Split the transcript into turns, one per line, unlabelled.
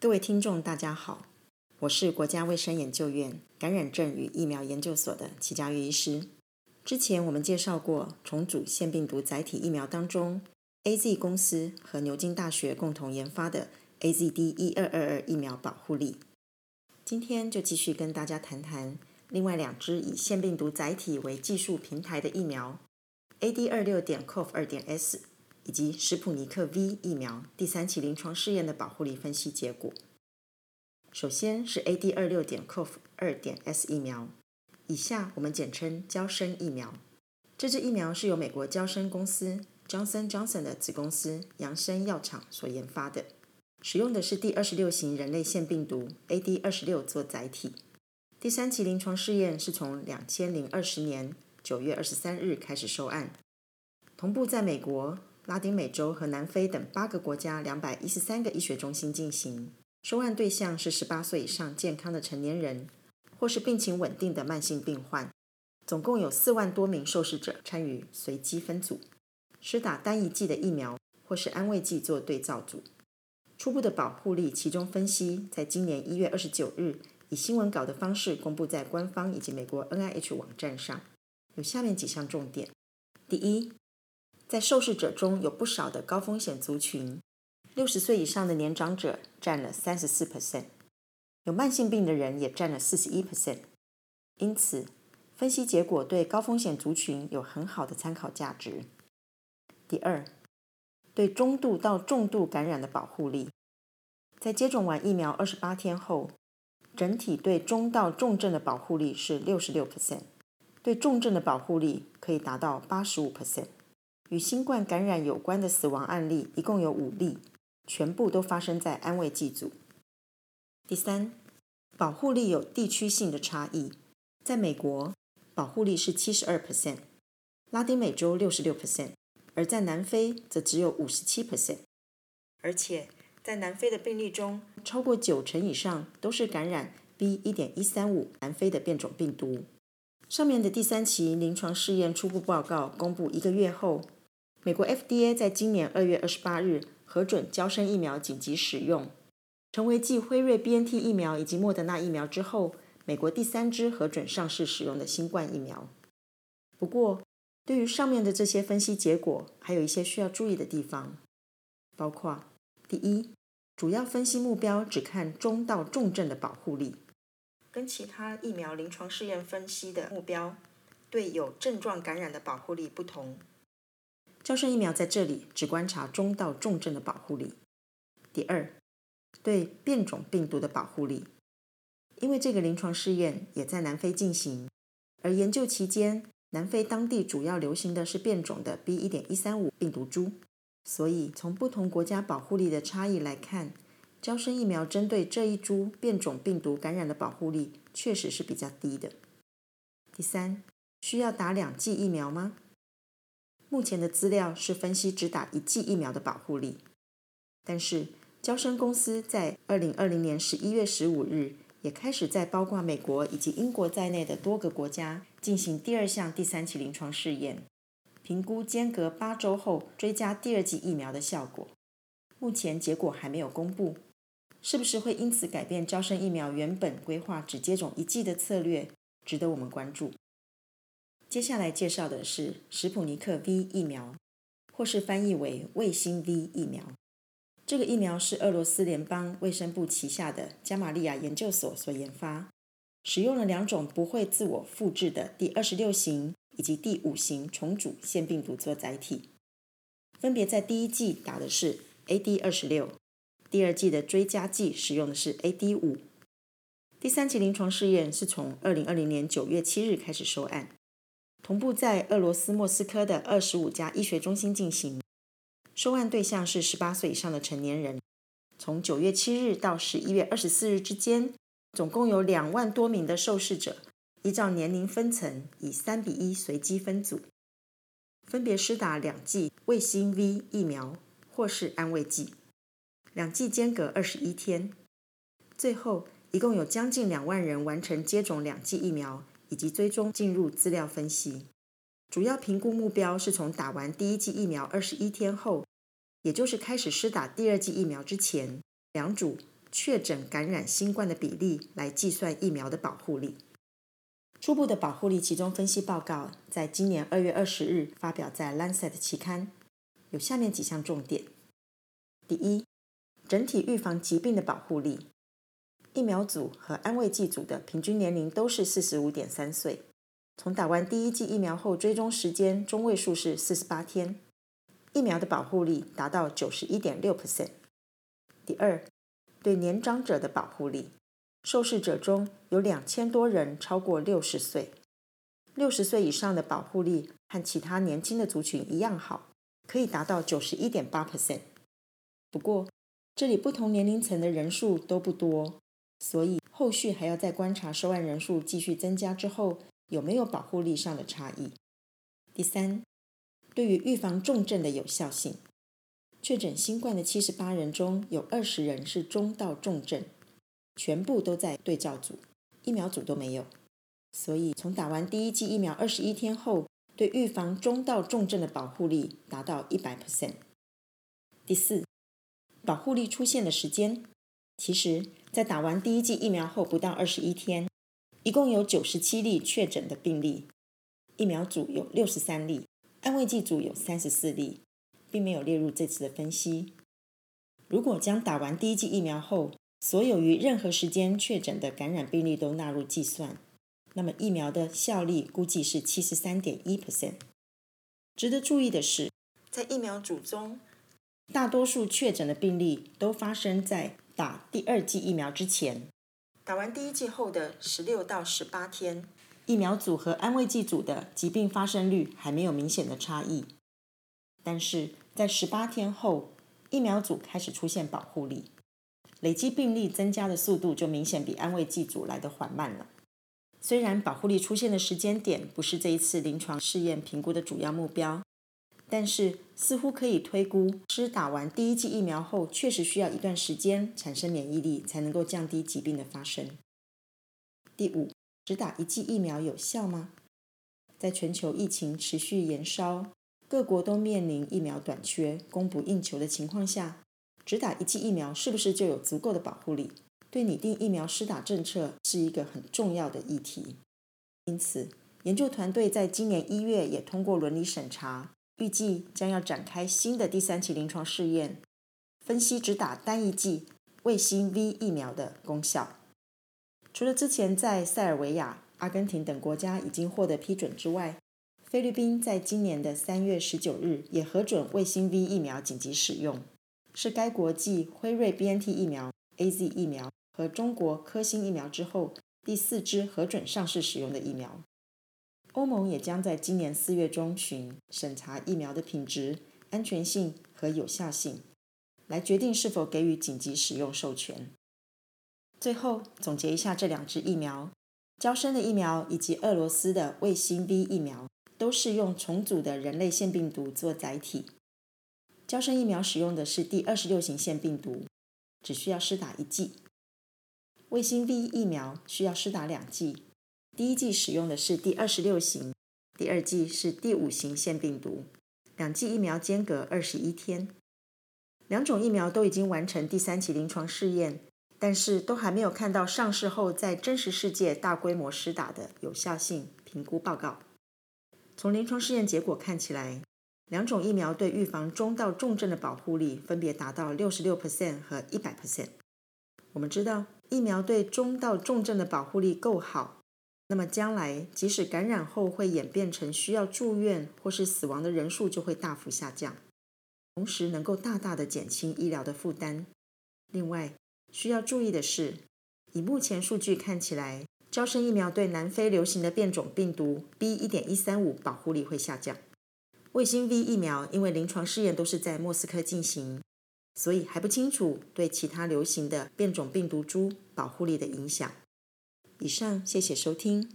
各位听众，大家好，我是国家卫生研究院感染症与疫苗研究所的齐嘉玉医师。之前我们介绍过重组腺病毒载体疫苗当中，AZ 公司和牛津大学共同研发的 AZD 一二二二疫苗保护力。今天就继续跟大家谈谈另外两支以腺病毒载体为技术平台的疫苗，AD 二六点 COV 二点 S。以及史普尼克 V 疫苗第三期临床试验的保护力分析结果。首先是 AD 二六点 COV 二点 S 疫苗，以下我们简称娇生疫苗。这支疫苗是由美国娇生公司 Johnson Johnson 的子公司扬生药厂所研发的，使用的是第二十六型人类腺病毒 AD 二十六做载体。第三期临床试验是从两千零二十年九月二十三日开始收案，同步在美国。拉丁美洲和南非等八个国家两百一十三个医学中心进行，收案对象是十八岁以上健康的成年人，或是病情稳定的慢性病患。总共有四万多名受试者参与随机分组，施打单一剂的疫苗或是安慰剂做对照组。初步的保护力其中分析，在今年一月二十九日以新闻稿的方式公布在官方以及美国 NIH 网站上，有下面几项重点：第一。在受试者中有不少的高风险族群，六十岁以上的年长者占了三十四 percent，有慢性病的人也占了四十一 percent。因此，分析结果对高风险族群有很好的参考价值。第二，对中度到重度感染的保护力，在接种完疫苗二十八天后，整体对中到重症的保护力是六十六 percent，对重症的保护力可以达到八十五 percent。与新冠感染有关的死亡案例一共有五例，全部都发生在安慰剂组。第三，保护力有地区性的差异，在美国保护力是七十二 percent，拉丁美洲六十六 percent，而在南非则只有五十七 percent。而且在南非的病例中，超过九成以上都是感染 B. 一点一三五南非的变种病毒。上面的第三期临床试验初步报告公布一个月后。美国 FDA 在今年二月二十八日核准交生疫苗紧急使用，成为继辉瑞 BNT 疫苗以及莫德纳疫苗之后，美国第三支核准上市使用的新冠疫苗。不过，对于上面的这些分析结果，还有一些需要注意的地方，包括：第一，主要分析目标只看中到重症的保护力，跟其他疫苗临床试验分析的目标对有症状感染的保护力不同。娇生疫苗在这里只观察中到重症的保护力。第二，对变种病毒的保护力，因为这个临床试验也在南非进行，而研究期间，南非当地主要流行的是变种的 B. 一点一三五病毒株，所以从不同国家保护力的差异来看，娇生疫苗针对这一株变种病毒感染的保护力确实是比较低的。第三，需要打两剂疫苗吗？目前的资料是分析只打一剂疫苗的保护力，但是娇生公司在二零二零年十一月十五日也开始在包括美国以及英国在内的多个国家进行第二项第三期临床试验，评估间隔八周后追加第二剂疫苗的效果。目前结果还没有公布，是不是会因此改变娇生疫苗原本规划只接种一剂的策略，值得我们关注。接下来介绍的是史普尼克 V 疫苗，或是翻译为卫星 V 疫苗。这个疫苗是俄罗斯联邦卫生部旗下的加玛利亚研究所所研发，使用了两种不会自我复制的第二十六型以及第五型重组腺病毒做载体，分别在第一剂打的是 AD 二十六，第二剂的追加剂使用的是 AD 五。第三期临床试验是从二零二零年九月七日开始收案。同步在俄罗斯莫斯科的二十五家医学中心进行，受案对象是十八岁以上的成年人。从九月七日到十一月二十四日之间，总共有两万多名的受试者，依照年龄分层以三比一随机分组，分别施打两剂卫星 V 疫苗或是安慰剂，两剂间隔二十一天。最后，一共有将近两万人完成接种两剂疫苗。以及追踪进入资料分析，主要评估目标是从打完第一剂疫苗二十一天后，也就是开始施打第二剂疫苗之前，两组确诊感染新冠的比例来计算疫苗的保护力。初步的保护力集中分析报告在今年二月二十日发表在《Lancet》期刊，有下面几项重点：第一，整体预防疾病的保护力，疫苗组和安慰剂组的平均年龄都是四十五点三岁，从打完第一剂疫苗后追踪时间中位数是四十八天，疫苗的保护力达到九十一点六 percent。第二，对年长者的保护力。受试者中有两千多人超过六十岁，六十岁以上的保护力和其他年轻的族群一样好，可以达到九十一点八 percent。不过，这里不同年龄层的人数都不多，所以后续还要再观察受案人数继续增加之后，有没有保护力上的差异。第三，对于预防重症的有效性，确诊新冠的七十八人中有二十人是中到重症。全部都在对照组，疫苗组都没有。所以从打完第一剂疫苗二十一天后，对预防中到重症的保护力达到一百 percent。第四，保护力出现的时间，其实，在打完第一剂疫苗后不到二十一天，一共有九十七例确诊的病例，疫苗组有六十三例，安慰剂组有三十四例，并没有列入这次的分析。如果将打完第一剂疫苗后，所有于任何时间确诊的感染病例都纳入计算，那么疫苗的效力估计是七十三点一 percent。值得注意的是，在疫苗组中，大多数确诊的病例都发生在打第二剂疫苗之前。打完第一剂后的十六到十八天，疫苗组和安慰剂组的疾病发生率还没有明显的差异，但是在十八天后，疫苗组开始出现保护力。累积病例增加的速度就明显比安慰剂组来得缓慢了。虽然保护力出现的时间点不是这一次临床试验评估的主要目标，但是似乎可以推估，施打完第一剂疫苗后，确实需要一段时间产生免疫力，才能够降低疾病的发生。第五，只打一剂疫苗有效吗？在全球疫情持续延烧，各国都面临疫苗短缺、供不应求的情况下。只打一剂疫苗是不是就有足够的保护力？对拟定疫苗施打政策是一个很重要的议题。因此，研究团队在今年一月也通过伦理审查，预计将要展开新的第三期临床试验，分析只打单一剂卫星 V 疫苗的功效。除了之前在塞尔维亚、阿根廷等国家已经获得批准之外，菲律宾在今年的三月十九日也核准卫星 V 疫苗紧急使用。是该国继辉瑞 BNT 疫苗、AZ 疫苗和中国科兴疫苗之后第四支核准上市使用的疫苗。欧盟也将在今年四月中旬审查疫苗的品质、安全性和有效性，来决定是否给予紧急使用授权。最后总结一下这两支疫苗：娇生的疫苗以及俄罗斯的卫星 V 疫苗，都是用重组的人类腺病毒做载体。娇生疫苗使用的是第二十六型腺病毒，只需要施打一剂；卫星 V 疫苗需要施打两剂，第一剂使用的是第二十六型，第二剂是第五型腺病毒，两剂疫苗间隔二十一天。两种疫苗都已经完成第三期临床试验，但是都还没有看到上市后在真实世界大规模施打的有效性评估报告。从临床试验结果看起来，两种疫苗对预防中到重症的保护力分别达到六十六 percent 和一百 percent。我们知道，疫苗对中到重症的保护力够好，那么将来即使感染后会演变成需要住院或是死亡的人数就会大幅下降，同时能够大大的减轻医疗的负担。另外，需要注意的是，以目前数据看起来，招生疫苗对南非流行的变种病毒 B. 一点一三五保护力会下降。卫星 V 疫苗因为临床试验都是在莫斯科进行，所以还不清楚对其他流行的变种病毒株保护力的影响。以上，谢谢收听。